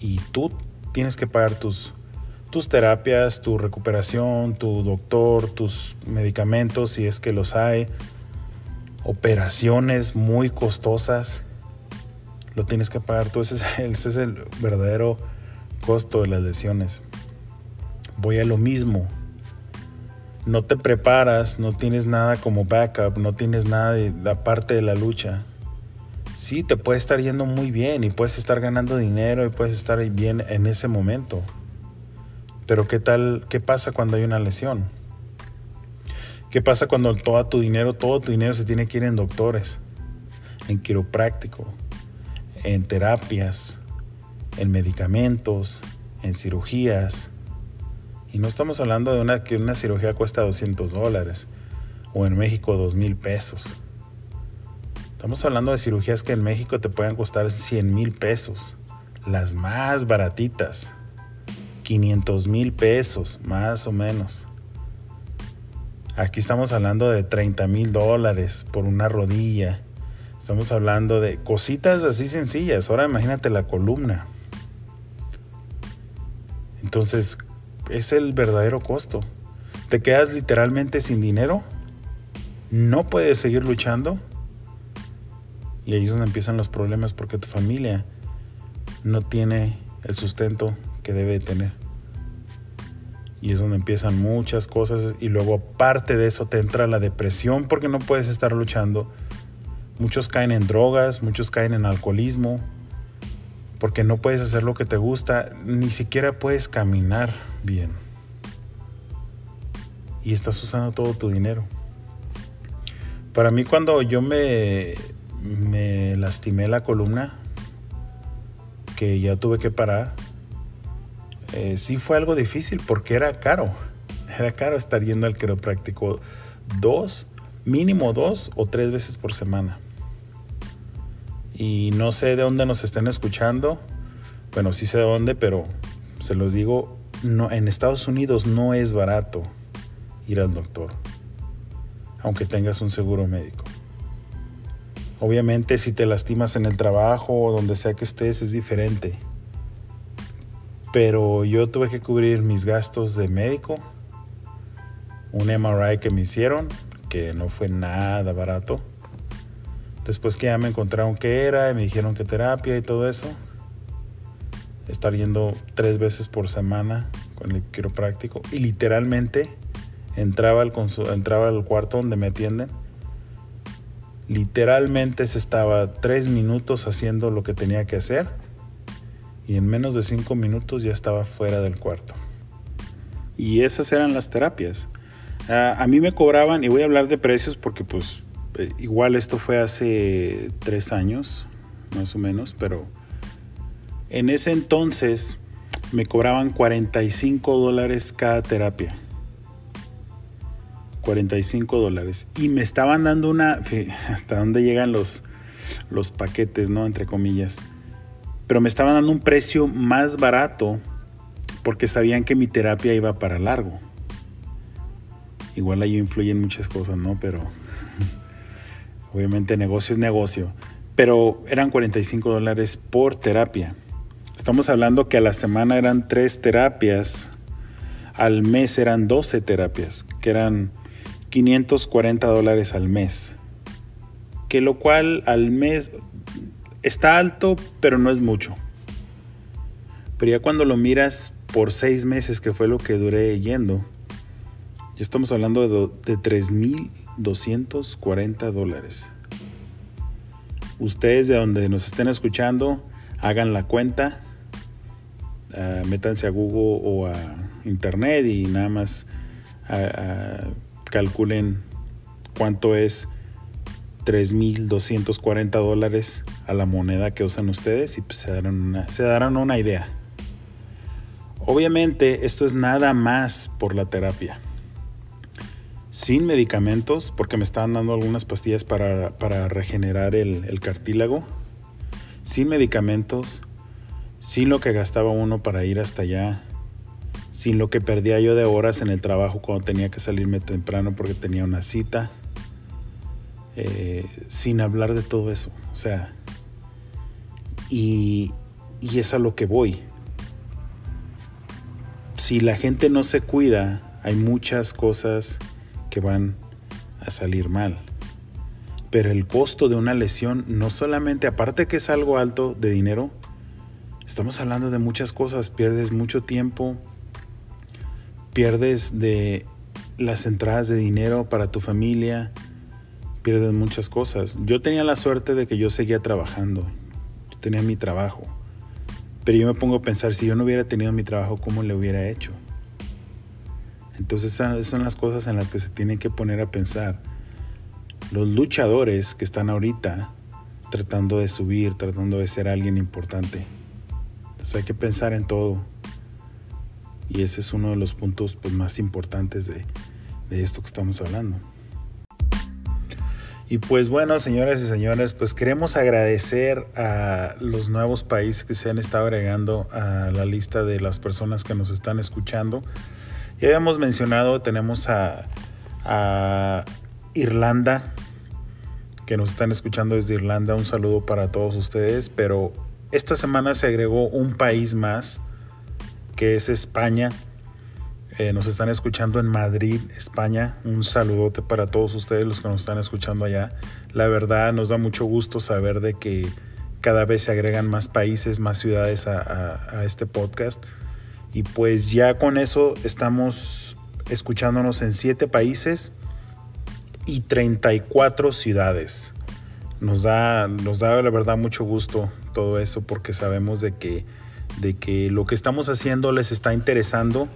y tú tienes que pagar tus, tus terapias, tu recuperación, tu doctor, tus medicamentos, si es que los hay, operaciones muy costosas, lo tienes que pagar tú. Ese es, el verdadero costo de las lesiones. Voy a lo mismo. No te preparas, no tienes nada como backup, no tienes nada de, aparte de la lucha sí, te puede estar yendo muy bien y puedes estar ganando dinero y puedes estar bien en ese momento. Pero ¿qué tal, qué pasa cuando hay una lesión? ¿Qué pasa cuando todo tu dinero, todo tu dinero se tiene que ir en doctores, en quiropráctico, en terapias, en medicamentos, en cirugías? Y no estamos hablando de una que una cirugía cuesta 200 dólares o en México 2 mil pesos. Estamos hablando de cirugías que en México te pueden costar 100 mil pesos, las más baratitas, 500 mil pesos, más o menos. Aquí estamos hablando de 30 mil dólares por una rodilla. Estamos hablando de cositas así sencillas. Ahora imagínate la columna. Entonces, es el verdadero costo. Te quedas literalmente sin dinero. No puedes seguir luchando. Y ahí es donde empiezan los problemas porque tu familia no tiene el sustento que debe tener. Y es donde empiezan muchas cosas y luego aparte de eso te entra la depresión porque no puedes estar luchando. Muchos caen en drogas, muchos caen en alcoholismo, porque no puedes hacer lo que te gusta, ni siquiera puedes caminar bien. Y estás usando todo tu dinero. Para mí cuando yo me, me lastimé la columna, que ya tuve que parar, eh, sí fue algo difícil porque era caro. [laughs] Era caro estar yendo al quiropráctico dos, mínimo dos o tres veces por semana y no sé de dónde nos estén escuchando. Bueno, sí sé de dónde, pero se los digo, no, en Estados Unidos no es barato ir al doctor, aunque tengas un seguro médico. Obviamente si te lastimas en el trabajo o donde sea que estés es diferente. Pero yo tuve que cubrir mis gastos de médico, un MRI que me hicieron, que no fue nada barato Después que ya me encontraron qué era y me dijeron qué terapia y todo eso. Estar yendo tres veces por semana con el quiropráctico. Y literalmente entraba al, entraba al cuarto donde me atienden. Literalmente se estaba tres minutos haciendo lo que tenía que hacer. Y en menos de cinco minutos ya estaba fuera del cuarto. Y esas eran las terapias. Ah, a mí me cobraban, y voy a hablar de precios porque pues eh, igual esto fue hace tres años, más o menos, pero en ese entonces me cobraban 45 dólares cada terapia. 45 dólares. Y me estaban dando una... Hasta dónde llegan los, los paquetes, ¿no? Entre comillas. Pero me estaban dando un precio más barato porque sabían que mi terapia iba para largo. Igual ahí influyen muchas cosas, ¿no? Pero [laughs] Obviamente negocio es negocio. Pero eran 45 dólares por terapia. Estamos hablando que a la semana eran 3 terapias. Al mes eran 12 terapias, que eran 540 dólares al mes. Que lo cual al mes está alto, pero no es mucho. Pero ya cuando lo miras por 6 meses, que fue lo que duré yendo, ya estamos hablando de, de 3.240 dólares. Ustedes de donde nos estén escuchando, hagan la cuenta, uh, métanse a Google o a Internet y nada más uh, calculen cuánto es 3.240 dólares a la moneda que usan ustedes y pues se darán se darán una idea. Obviamente esto es nada más por la terapia sin medicamentos, porque me estaban dando algunas pastillas para, regenerar el, cartílago, sin medicamentos, sin lo que gastaba uno para ir hasta allá, sin lo que perdía yo de horas en el trabajo cuando tenía que salirme temprano porque tenía una cita, eh, sin hablar de todo eso. O sea, y, y es a lo que voy. Si la gente no se cuida, hay muchas cosas que van a salir mal. Pero el costo de una lesión no solamente, aparte que es algo alto de dinero, estamos hablando de muchas cosas. Pierdes mucho tiempo, pierdes de las entradas de dinero para tu familia, pierdes muchas cosas. Yo tenía la suerte de que yo seguía trabajando, yo tenía mi trabajo. Pero yo me pongo a pensar, si yo no hubiera tenido mi trabajo, ¿cómo le hubiera hecho? Entonces esas son las cosas en las que se tienen que poner a pensar. Los luchadores que están ahorita tratando de subir, tratando de ser alguien importante. Entonces hay que pensar en todo. Y ese es uno de los puntos pues, más importantes de, esto que estamos hablando. Y pues bueno, señoras y señores, pues queremos agradecer a los nuevos países que se han estado agregando a la lista de las personas que nos están escuchando. Ya habíamos mencionado, tenemos a Irlanda, que nos están escuchando desde Irlanda. Un saludo para todos ustedes, pero esta semana se agregó un país más, que es España. Eh, nos están escuchando en Madrid, España. Un saludote para todos ustedes los que nos están escuchando allá. La verdad nos da mucho gusto saber de que cada vez se agregan más países, más ciudades a, este podcast. Y pues ya con eso estamos escuchándonos en siete países y 34 ciudades. Nos da, nos da la verdad mucho gusto todo eso porque sabemos de que, de que lo que estamos haciendo les está interesando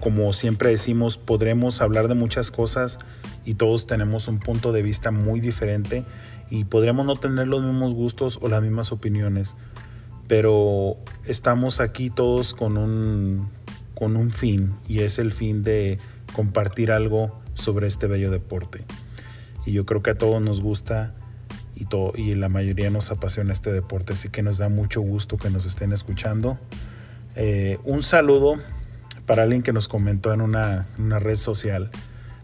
como siempre decimos, podremos hablar de muchas cosas y todos tenemos un punto de vista muy diferente y podremos no tener los mismos gustos o las mismas opiniones, pero estamos aquí todos con un, con un fin y es el fin de compartir algo sobre este bello deporte. Y yo creo que a todos nos gusta y, la mayoría nos apasiona este deporte, así que nos da mucho gusto que nos estén escuchando. Eh, un saludo para alguien que nos comentó en una, una, red social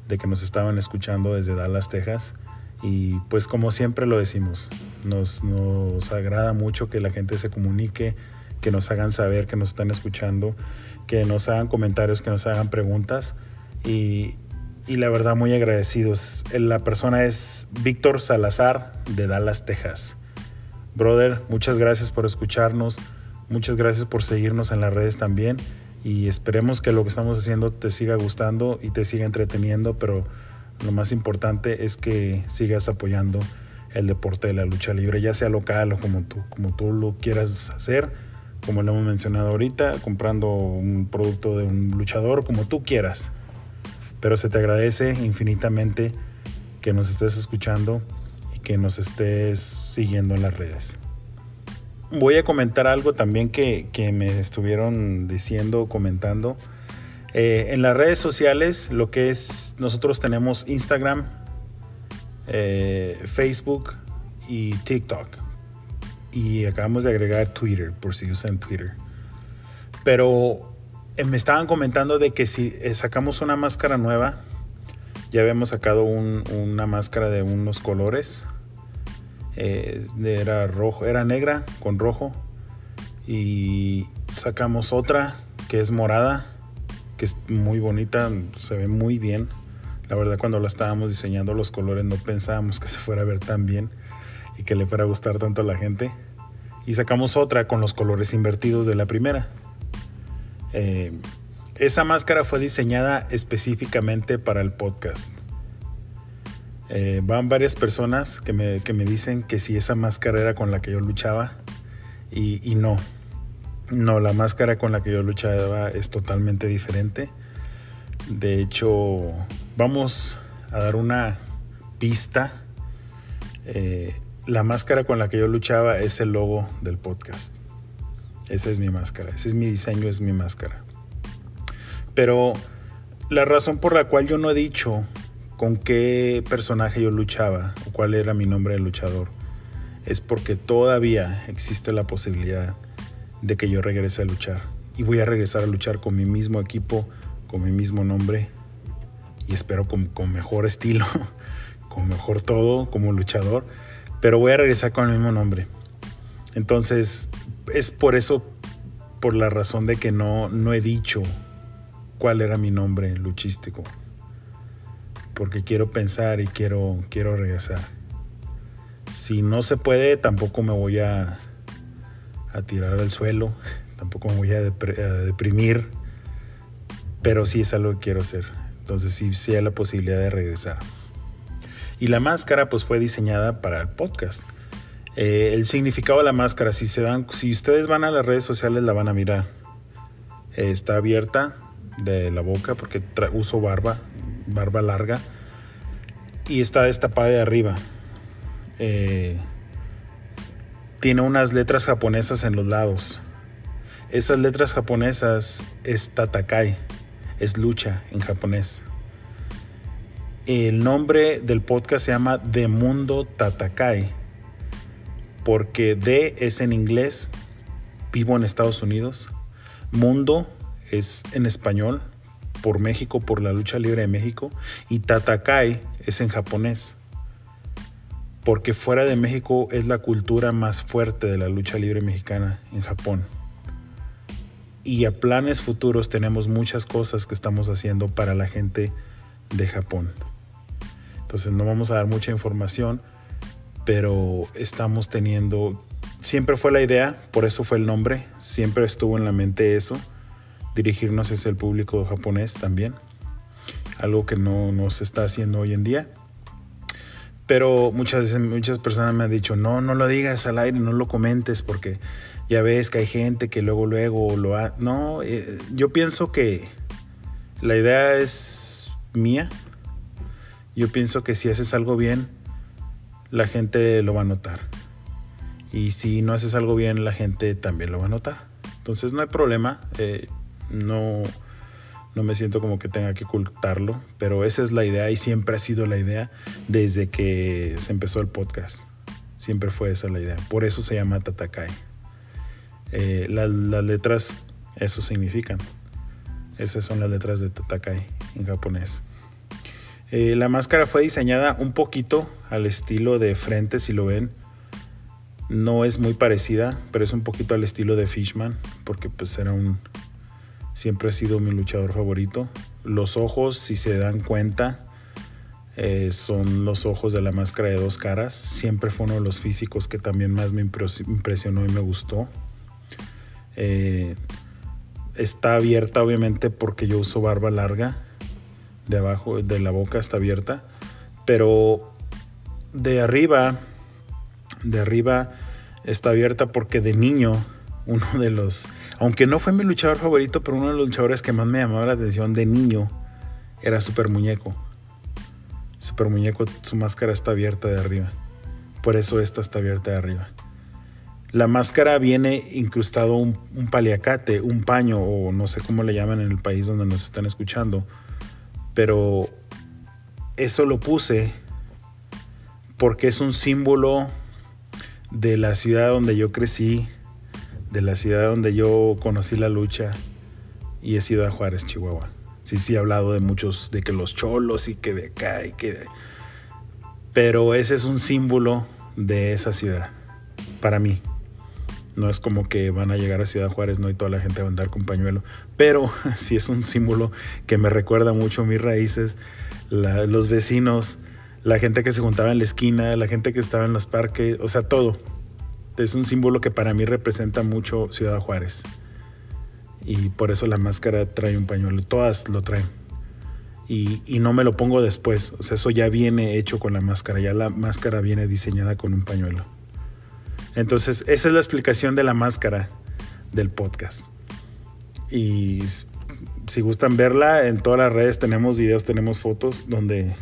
de que nos estaban escuchando desde Dallas, Texas. Y pues como siempre lo decimos, nos, nos agrada mucho que la gente se comunique, que nos hagan saber que nos están escuchando, que nos hagan comentarios, que nos hagan preguntas. Y, y la verdad muy agradecidos. La persona es Víctor Salazar de Dallas, Texas. Brother, muchas gracias por escucharnos, muchas gracias por seguirnos en las redes también y esperemos que lo que estamos haciendo te siga gustando y te siga entreteniendo, pero lo más importante es que sigas apoyando el deporte de la lucha libre, ya sea local o como tú, como tú lo quieras hacer, como lo hemos mencionado ahorita, comprando un producto de un luchador, como tú quieras. Pero se te agradece infinitamente que nos estés escuchando y que nos estés siguiendo en las redes voy a comentar algo también que, que me estuvieron diciendo, comentando. Eh, en las redes sociales, lo que es, nosotros tenemos Instagram, eh, Facebook y TikTok. Y acabamos de agregar Twitter, por si usan Twitter. Pero me estaban comentando de que si eh, sacamos una máscara nueva, ya habíamos sacado un, una máscara de unos colores eh, era rojo, era negra con rojo y sacamos otra que es morada, que es muy bonita, se ve muy bien. La verdad cuando la estábamos diseñando los colores no pensábamos que se fuera a ver tan bien y que le fuera a gustar tanto a la gente. Y sacamos otra con los colores invertidos de la primera. Eh, esa máscara fue diseñada específicamente para el podcast. Eh, van varias personas que me, que me, dicen que si esa máscara era con la que yo luchaba y, no. No, la máscara con la que yo luchaba es totalmente diferente. De hecho, vamos a dar una pista. Eh, la máscara con la que yo luchaba es el logo del podcast. Esa es mi máscara, ese es mi diseño, es mi máscara. Pero la razón por la cual yo no he dicho con qué personaje yo luchaba o cuál era mi nombre de luchador, es porque todavía existe la posibilidad de que yo regrese a luchar. Y voy a regresar a luchar con mi mismo equipo, con mi mismo nombre y espero con, con mejor estilo, [laughs] con mejor todo como luchador, pero voy a regresar con el mismo nombre. Entonces, es por eso, por la razón de que no, no he dicho cuál era mi nombre luchístico porque quiero pensar y quiero, quiero regresar. Si no se puede, tampoco me voy a, a tirar al suelo, tampoco me voy a, deprimir, pero sí es algo que quiero hacer. Entonces sí, sí hay la posibilidad de regresar. Y la máscara pues fue diseñada para el podcast. Eh, el significado de la máscara, si, se dan, si ustedes van a las redes sociales la van a mirar. Eh, está abierta de la boca porque uso barba, barba larga. Y está destapada de arriba. Eh, tiene unas letras japonesas en los lados. Esas letras japonesas es Tatakai, es lucha en japonés. El nombre del podcast se llama The Mundo Tatakai, porque D es en inglés, vivo en Estados Unidos, Mundo es en español, por México, por la lucha libre de México, y Tatakai es en japonés, porque fuera de México es la cultura más fuerte de la lucha libre mexicana en Japón. Y a planes futuros tenemos muchas cosas que estamos haciendo para la gente de Japón. Entonces no vamos a dar mucha información, pero estamos teniendo, siempre fue la idea, por eso fue el nombre, siempre estuvo en la mente eso, dirigirnos hacia el público japonés también, algo que no, nos se está haciendo hoy en día. Pero muchas muchas personas me han dicho, no, no lo digas al aire, no lo comentes porque ya ves que hay gente que luego, luego lo ha... No, eh, yo pienso que la idea es mía, yo pienso que si haces algo bien, la gente lo va a notar. Y si no haces algo bien, la gente también lo va a notar. Entonces no hay problema. Eh, no, no me siento como que tenga que ocultarlo, pero esa es la idea y siempre ha sido la idea desde que se empezó el podcast. Siempre fue esa la idea. Por eso se llama Tatakai. Eh, las letras, eso significan. Esas son las letras de Tatakai en japonés. Eh, la máscara fue diseñada un poquito al estilo de frente, si lo ven. No es muy parecida, pero es un poquito al estilo de Fishman, porque pues era un... Siempre ha sido mi luchador favorito. Los ojos, si se dan cuenta, eh, son los ojos de la máscara de dos caras. Siempre fue uno de los físicos que también más me impresionó y me gustó. Eh, está abierta obviamente porque yo uso barba larga de abajo, de la boca está abierta, pero de arriba, de arriba está abierta porque de niño, [laughs] uno de los, aunque no fue mi luchador favorito, pero uno de los luchadores que más me llamaba la atención de niño era Super Muñeco. Super Muñeco, su máscara está abierta de arriba. Por eso esta está abierta de arriba. La máscara viene incrustado un, un paliacate, un paño, o no sé cómo le llaman en el país donde nos están escuchando pero eso lo puse porque es un símbolo de la ciudad donde yo crecí, de la ciudad donde yo conocí la lucha y he sido a Juárez, Chihuahua. Sí, sí, he hablado de muchos, de que los cholos y que de acá y que... Pero ese es un símbolo de esa ciudad, para mí. No es como que van a llegar a Ciudad Juárez, no, y toda la gente va a andar con pañuelo. Pero [laughs] sí es un símbolo que me recuerda mucho mis raíces, los vecinos, la gente que se juntaba en la esquina, la gente que estaba en los parques, o sea, todo. Es un símbolo que para mí representa mucho Ciudad Juárez. Y por eso la máscara trae un pañuelo. Todas lo traen. Y, y, no me lo pongo después. O sea, eso ya viene hecho con la máscara. Ya la máscara viene diseñada con un pañuelo. Entonces, esa es la explicación de la máscara del podcast. Y si gustan verla, en todas las redes tenemos videos, tenemos fotos donde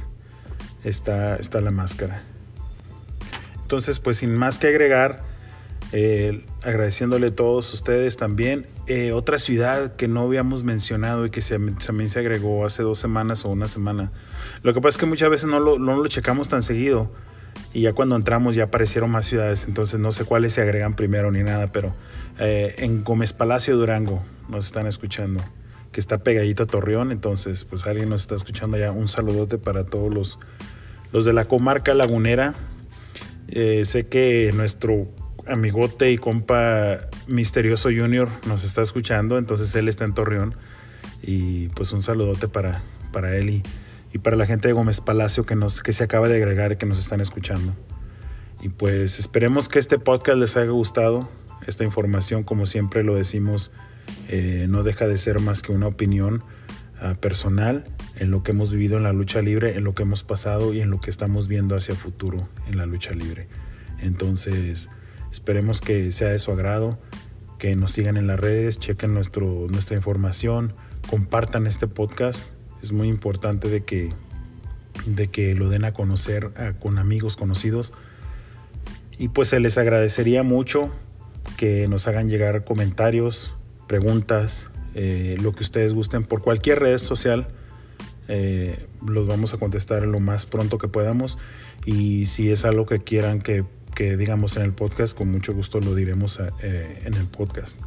está, está la máscara. Entonces, pues sin más que agregar, eh, agradeciéndole a todos ustedes también. Eh, otra ciudad que no habíamos mencionado y que se, también se agregó hace dos semanas o una semana. Lo que pasa es que muchas veces no lo, no lo checamos tan seguido y ya cuando entramos ya aparecieron más ciudades, entonces no sé cuáles se agregan primero ni nada, pero eh, en Gómez Palacio Durango nos están escuchando, que está pegadito a Torreón, entonces pues alguien nos está escuchando ya, un saludote para todos los, los de la comarca lagunera. Eh, sé que nuestro amigote y compa Misterioso Junior nos está escuchando, entonces él está en Torreón y pues un saludote para, para él y y para la gente de Gómez Palacio que, nos, que se acaba de agregar y que nos están escuchando. Y pues esperemos que este podcast les haya gustado. Esta información, como siempre lo decimos, eh, no deja de ser más que una opinión ah, personal en lo que hemos vivido en la lucha libre, en lo que hemos pasado y en lo que estamos viendo hacia el futuro en la lucha libre. Entonces, esperemos que sea de su agrado, que nos sigan en las redes, chequen nuestro, nuestra información, compartan este podcast. Es muy importante de que, de que lo den a conocer con amigos conocidos. Y pues se les agradecería mucho que nos hagan llegar comentarios, preguntas, eh, lo que ustedes gusten por cualquier red social. Eh, los vamos a contestar lo más pronto que podamos y si es algo que quieran que, digamos en el podcast, con mucho gusto lo diremos eh, en el podcast.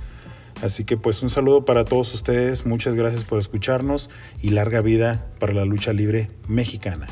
Así que pues un saludo para todos ustedes, muchas gracias por escucharnos y larga vida para la lucha libre mexicana.